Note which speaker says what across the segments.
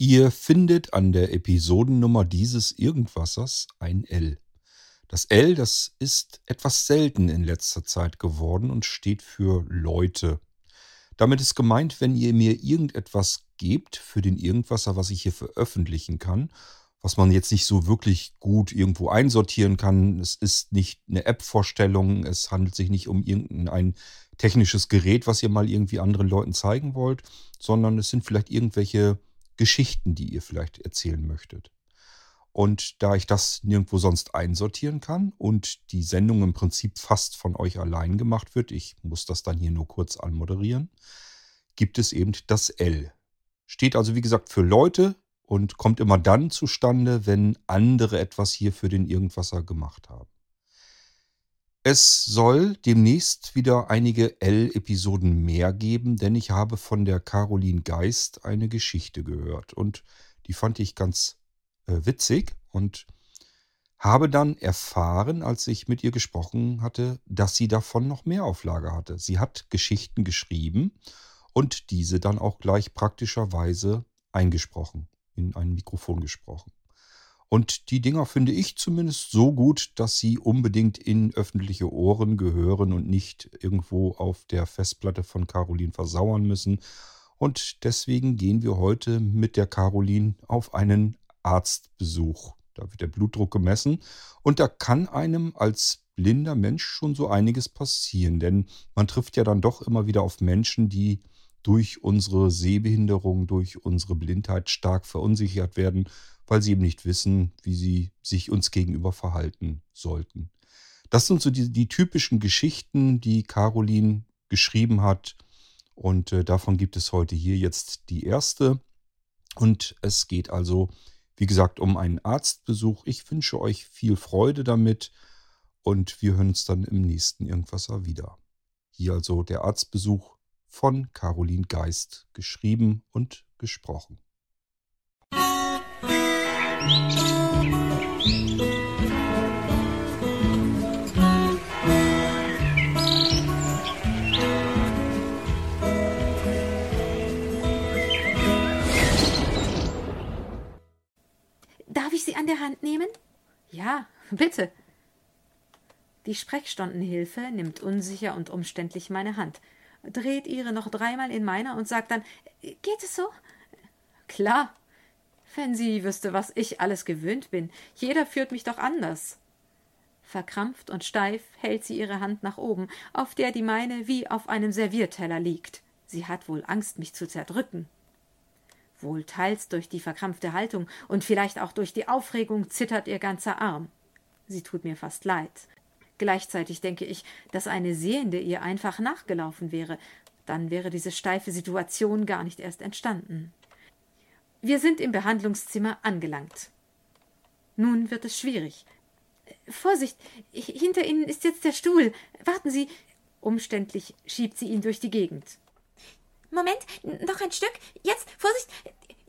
Speaker 1: Ihr findet an der Episodennummer dieses Irgendwassers ein L. Das L, das ist etwas selten in letzter Zeit geworden und steht für Leute. Damit ist gemeint, wenn ihr mir irgendetwas gebt für den Irgendwasser, was ich hier veröffentlichen kann, was man jetzt nicht so wirklich gut irgendwo einsortieren kann. Es ist nicht eine App-Vorstellung, es handelt sich nicht um irgendein technisches Gerät, was ihr mal irgendwie anderen Leuten zeigen wollt, sondern es sind vielleicht irgendwelche Geschichten, die ihr vielleicht erzählen möchtet. Und da ich das nirgendwo sonst einsortieren kann und die Sendung im Prinzip fast von euch allein gemacht wird, ich muss das dann hier nur kurz anmoderieren, gibt es eben das L. Steht also wie gesagt für Leute und kommt immer dann zustande, wenn andere etwas hier für den Irgendwasser gemacht haben. Es soll demnächst wieder einige L-Episoden mehr geben, denn ich habe von der Caroline Geist eine Geschichte gehört und die fand ich ganz äh, witzig und habe dann erfahren, als ich mit ihr gesprochen hatte, dass sie davon noch mehr Auflage hatte. Sie hat Geschichten geschrieben und diese dann auch gleich praktischerweise eingesprochen, in ein Mikrofon gesprochen. Und die Dinger finde ich zumindest so gut, dass sie unbedingt in öffentliche Ohren gehören und nicht irgendwo auf der Festplatte von Caroline versauern müssen. Und deswegen gehen wir heute mit der Caroline auf einen Arztbesuch. Da wird der Blutdruck gemessen und da kann einem als blinder Mensch schon so einiges passieren, denn man trifft ja dann doch immer wieder auf Menschen, die durch unsere Sehbehinderung, durch unsere Blindheit stark verunsichert werden weil sie eben nicht wissen, wie sie sich uns gegenüber verhalten sollten. Das sind so die, die typischen Geschichten, die Caroline geschrieben hat. Und äh, davon gibt es heute hier jetzt die erste. Und es geht also, wie gesagt, um einen Arztbesuch. Ich wünsche euch viel Freude damit und wir hören uns dann im nächsten Irgendwasser wieder. Hier also der Arztbesuch von Caroline Geist, geschrieben und gesprochen.
Speaker 2: Darf ich Sie an der Hand nehmen? Ja, bitte. Die Sprechstundenhilfe nimmt unsicher und umständlich meine Hand, dreht ihre noch dreimal in meiner und sagt dann Geht es so? Klar, wenn sie wüsste, was ich alles gewöhnt bin. Jeder führt mich doch anders. Verkrampft und steif hält sie ihre Hand nach oben, auf der die meine wie auf einem Servierteller liegt. Sie hat wohl Angst, mich zu zerdrücken. Wohl teils durch die verkrampfte Haltung und vielleicht auch durch die Aufregung zittert ihr ganzer Arm. Sie tut mir fast leid. Gleichzeitig denke ich, dass eine Sehende ihr einfach nachgelaufen wäre, dann wäre diese steife Situation gar nicht erst entstanden. Wir sind im Behandlungszimmer angelangt. Nun wird es schwierig. Vorsicht, hinter Ihnen ist jetzt der Stuhl. Warten Sie. Umständlich schiebt sie ihn durch die Gegend. Moment, noch ein Stück. Jetzt, Vorsicht.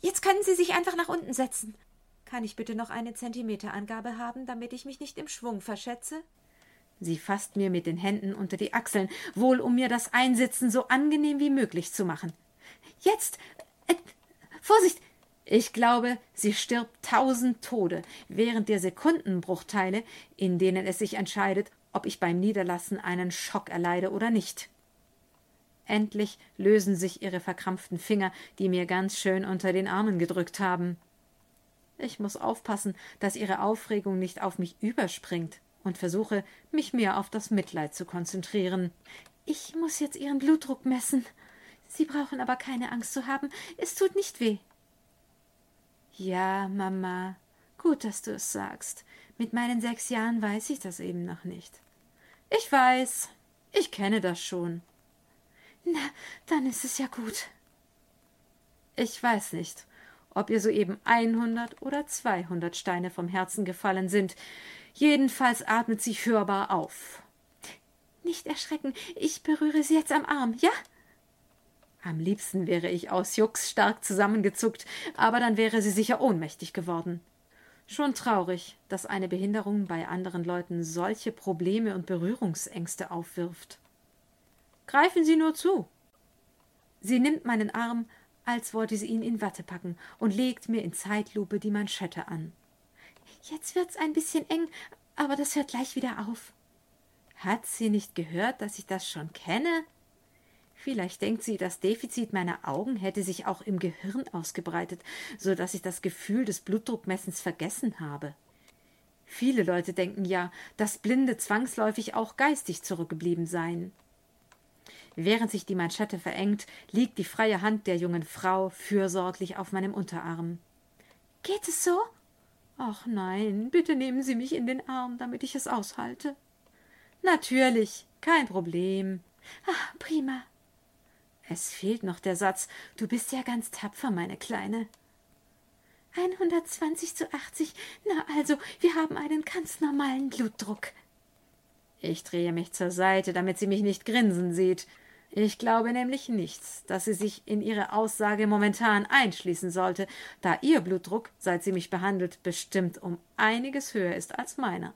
Speaker 2: Jetzt können Sie sich einfach nach unten setzen. Kann ich bitte noch eine Zentimeterangabe haben, damit ich mich nicht im Schwung verschätze? Sie fasst mir mit den Händen unter die Achseln, wohl um mir das Einsitzen so angenehm wie möglich zu machen. Jetzt. Äh, Vorsicht, ich glaube, sie stirbt tausend Tode während der Sekundenbruchteile, in denen es sich entscheidet, ob ich beim Niederlassen einen Schock erleide oder nicht. Endlich lösen sich ihre verkrampften Finger, die mir ganz schön unter den Armen gedrückt haben. Ich muss aufpassen, dass ihre Aufregung nicht auf mich überspringt und versuche, mich mehr auf das Mitleid zu konzentrieren. Ich muss jetzt Ihren Blutdruck messen. Sie brauchen aber keine Angst zu haben. Es tut nicht weh. Ja, Mama, gut, dass du es sagst. Mit meinen sechs Jahren weiß ich das eben noch nicht. Ich weiß, ich kenne das schon. Na, dann ist es ja gut. Ich weiß nicht, ob ihr soeben einhundert oder zweihundert Steine vom Herzen gefallen sind. Jedenfalls atmet sie hörbar auf. Nicht erschrecken, ich berühre sie jetzt am Arm, ja? Am liebsten wäre ich aus Jux stark zusammengezuckt, aber dann wäre sie sicher ohnmächtig geworden. Schon traurig, dass eine Behinderung bei anderen Leuten solche Probleme und Berührungsängste aufwirft. Greifen Sie nur zu. Sie nimmt meinen Arm, als wollte sie ihn in Watte packen und legt mir in Zeitlupe die Manschette an. Jetzt wird's ein bisschen eng, aber das hört gleich wieder auf. Hat sie nicht gehört, dass ich das schon kenne? Vielleicht denkt sie, das Defizit meiner Augen hätte sich auch im Gehirn ausgebreitet, so dass ich das Gefühl des Blutdruckmessens vergessen habe. Viele Leute denken ja, dass Blinde zwangsläufig auch geistig zurückgeblieben seien. Während sich die Manschette verengt, liegt die freie Hand der jungen Frau fürsorglich auf meinem Unterarm. Geht es so? Ach nein, bitte nehmen Sie mich in den Arm, damit ich es aushalte. Natürlich, kein Problem. Ah, prima. Es fehlt noch der Satz. Du bist ja ganz tapfer, meine Kleine. 120 zu 80. Na also, wir haben einen ganz normalen Blutdruck. Ich drehe mich zur Seite, damit sie mich nicht grinsen sieht. Ich glaube nämlich nichts, dass sie sich in ihre Aussage momentan einschließen sollte, da ihr Blutdruck, seit sie mich behandelt, bestimmt um einiges höher ist als meiner.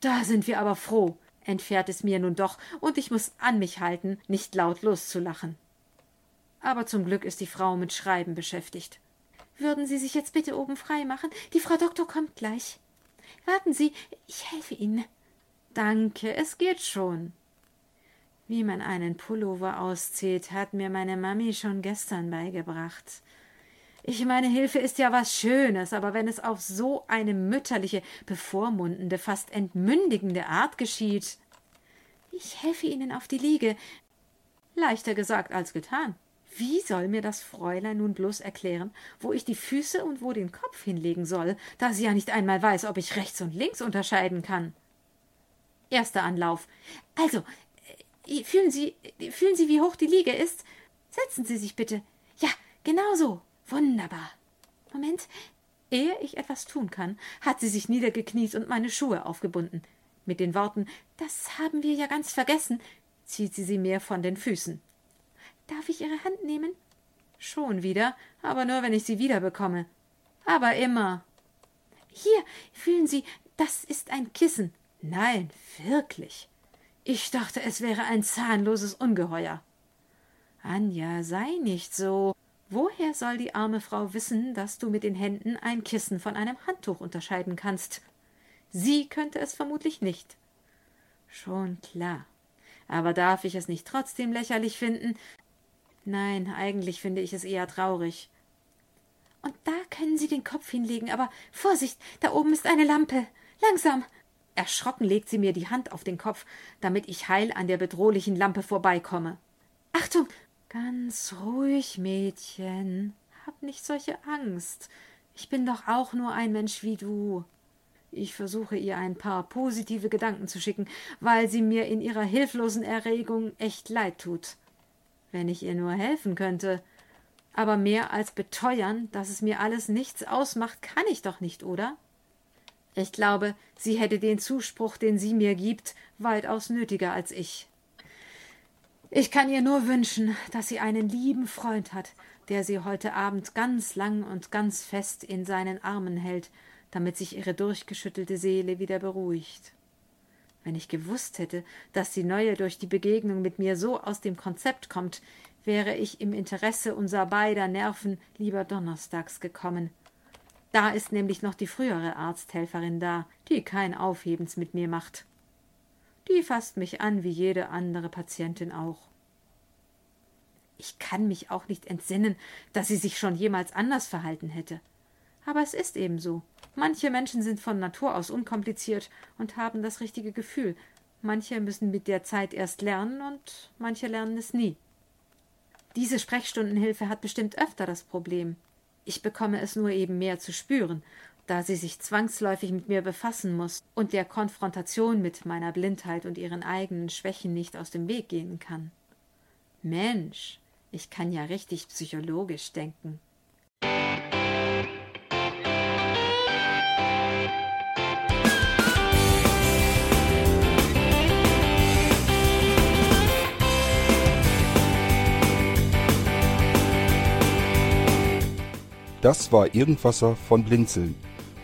Speaker 2: Da sind wir aber froh, entfährt es mir nun doch, und ich muss an mich halten, nicht laut loszulachen. Aber zum Glück ist die Frau mit Schreiben beschäftigt. Würden Sie sich jetzt bitte oben frei machen? Die Frau Doktor kommt gleich. Warten Sie, ich helfe Ihnen. Danke, es geht schon. Wie man einen Pullover auszieht, hat mir meine Mami schon gestern beigebracht. Ich meine, Hilfe ist ja was Schönes, aber wenn es auf so eine mütterliche, bevormundende, fast entmündigende Art geschieht. Ich helfe Ihnen auf die Liege. Leichter gesagt als getan. Wie soll mir das Fräulein nun bloß erklären, wo ich die Füße und wo den Kopf hinlegen soll, da sie ja nicht einmal weiß, ob ich rechts und links unterscheiden kann? Erster Anlauf. Also, Fühlen Sie, fühlen Sie, wie hoch die Liege ist? Setzen Sie sich bitte. Ja, genau so. Wunderbar. Moment. Ehe ich etwas tun kann, hat sie sich niedergekniet und meine Schuhe aufgebunden. Mit den Worten Das haben wir ja ganz vergessen, zieht sie sie mir von den Füßen. Darf ich Ihre Hand nehmen? Schon wieder, aber nur wenn ich sie wiederbekomme. Aber immer. Hier, fühlen Sie, das ist ein Kissen. Nein, wirklich. Ich dachte, es wäre ein zahnloses Ungeheuer. Anja, sei nicht so. Woher soll die arme Frau wissen, dass du mit den Händen ein Kissen von einem Handtuch unterscheiden kannst? Sie könnte es vermutlich nicht. Schon klar. Aber darf ich es nicht trotzdem lächerlich finden? Nein, eigentlich finde ich es eher traurig. Und da können Sie den Kopf hinlegen, aber Vorsicht, da oben ist eine Lampe. Langsam. Erschrocken legt sie mir die Hand auf den Kopf, damit ich heil an der bedrohlichen Lampe vorbeikomme. Achtung! Ganz ruhig, Mädchen. Hab nicht solche Angst. Ich bin doch auch nur ein Mensch wie du. Ich versuche ihr ein paar positive Gedanken zu schicken, weil sie mir in ihrer hilflosen Erregung echt leid tut. Wenn ich ihr nur helfen könnte. Aber mehr als beteuern, dass es mir alles nichts ausmacht, kann ich doch nicht, oder? Ich glaube, sie hätte den Zuspruch, den sie mir gibt, weitaus nötiger als ich. Ich kann ihr nur wünschen, dass sie einen lieben Freund hat, der sie heute Abend ganz lang und ganz fest in seinen Armen hält, damit sich ihre durchgeschüttelte Seele wieder beruhigt. Wenn ich gewusst hätte, dass die Neue durch die Begegnung mit mir so aus dem Konzept kommt, wäre ich im Interesse unser beider Nerven lieber donnerstags gekommen da ist nämlich noch die frühere Arzthelferin da, die kein Aufhebens mit mir macht. Die fasst mich an wie jede andere Patientin auch. Ich kann mich auch nicht entsinnen, dass sie sich schon jemals anders verhalten hätte. Aber es ist eben so. Manche Menschen sind von Natur aus unkompliziert und haben das richtige Gefühl. Manche müssen mit der Zeit erst lernen und manche lernen es nie. Diese Sprechstundenhilfe hat bestimmt öfter das Problem. Ich bekomme es nur eben mehr zu spüren, da sie sich zwangsläufig mit mir befassen muss und der Konfrontation mit meiner Blindheit und ihren eigenen Schwächen nicht aus dem Weg gehen kann. Mensch, ich kann ja richtig psychologisch denken.
Speaker 1: Das war Irgendwasser von Blinzeln.